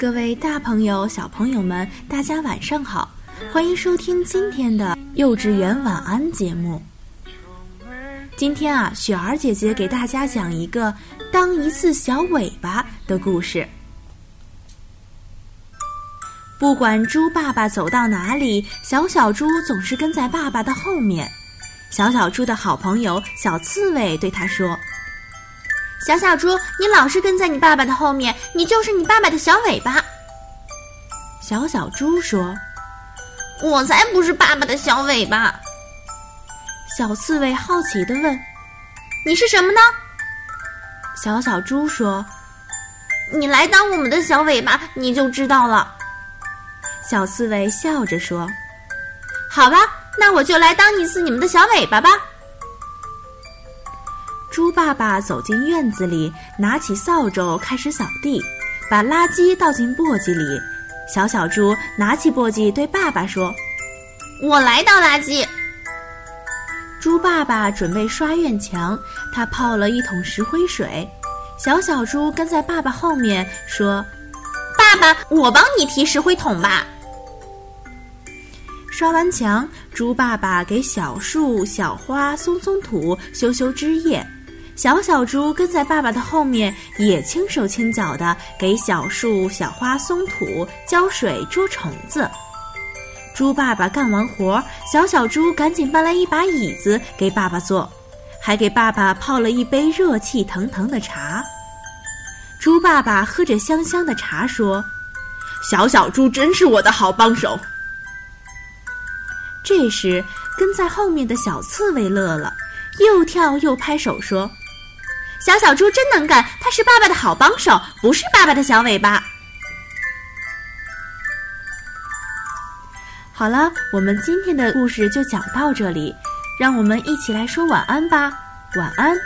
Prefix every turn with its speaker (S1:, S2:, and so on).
S1: 各位大朋友、小朋友们，大家晚上好！欢迎收听今天的幼稚园晚安节目。今天啊，雪儿姐姐给大家讲一个当一次小尾巴的故事。不管猪爸爸走到哪里，小小猪总是跟在爸爸的后面。小小猪的好朋友小刺猬对他说：“
S2: 小小猪，你老是跟在你爸爸的后面，你就是你爸爸的小尾巴。”
S1: 小小猪说：“
S2: 我才不是爸爸的小尾巴。”
S1: 小刺猬好奇的问：“
S2: 你是什么呢？”
S1: 小小猪说：“
S2: 你来当我们的小尾巴，你就知道了。”
S1: 小刺猬笑着说：“
S2: 好吧，那我就来当一次你们的小尾巴吧。”
S1: 猪爸爸走进院子里，拿起扫帚开始扫地，把垃圾倒进簸箕里。小小猪拿起簸箕对爸爸说：“
S2: 我来倒垃圾。”
S1: 猪爸爸准备刷院墙，他泡了一桶石灰水。小小猪跟在爸爸后面说：“
S2: 爸爸，我帮你提石灰桶吧。”
S1: 刷完墙，猪爸爸给小树、小花松松土、修修枝叶。小小猪跟在爸爸的后面，也轻手轻脚的给小树、小花松土、浇水、捉虫子。猪爸爸干完活，小小猪赶紧搬来一把椅子给爸爸坐，还给爸爸泡了一杯热气腾腾的茶。猪爸爸喝着香香的茶说：“
S3: 小小猪真是我的好帮手。”
S1: 这时，跟在后面的小刺猬乐了，又跳又拍手说：“
S2: 小小猪真能干，它是爸爸的好帮手，不是爸爸的小尾巴。”
S1: 好了，我们今天的故事就讲到这里，让我们一起来说晚安吧，晚安。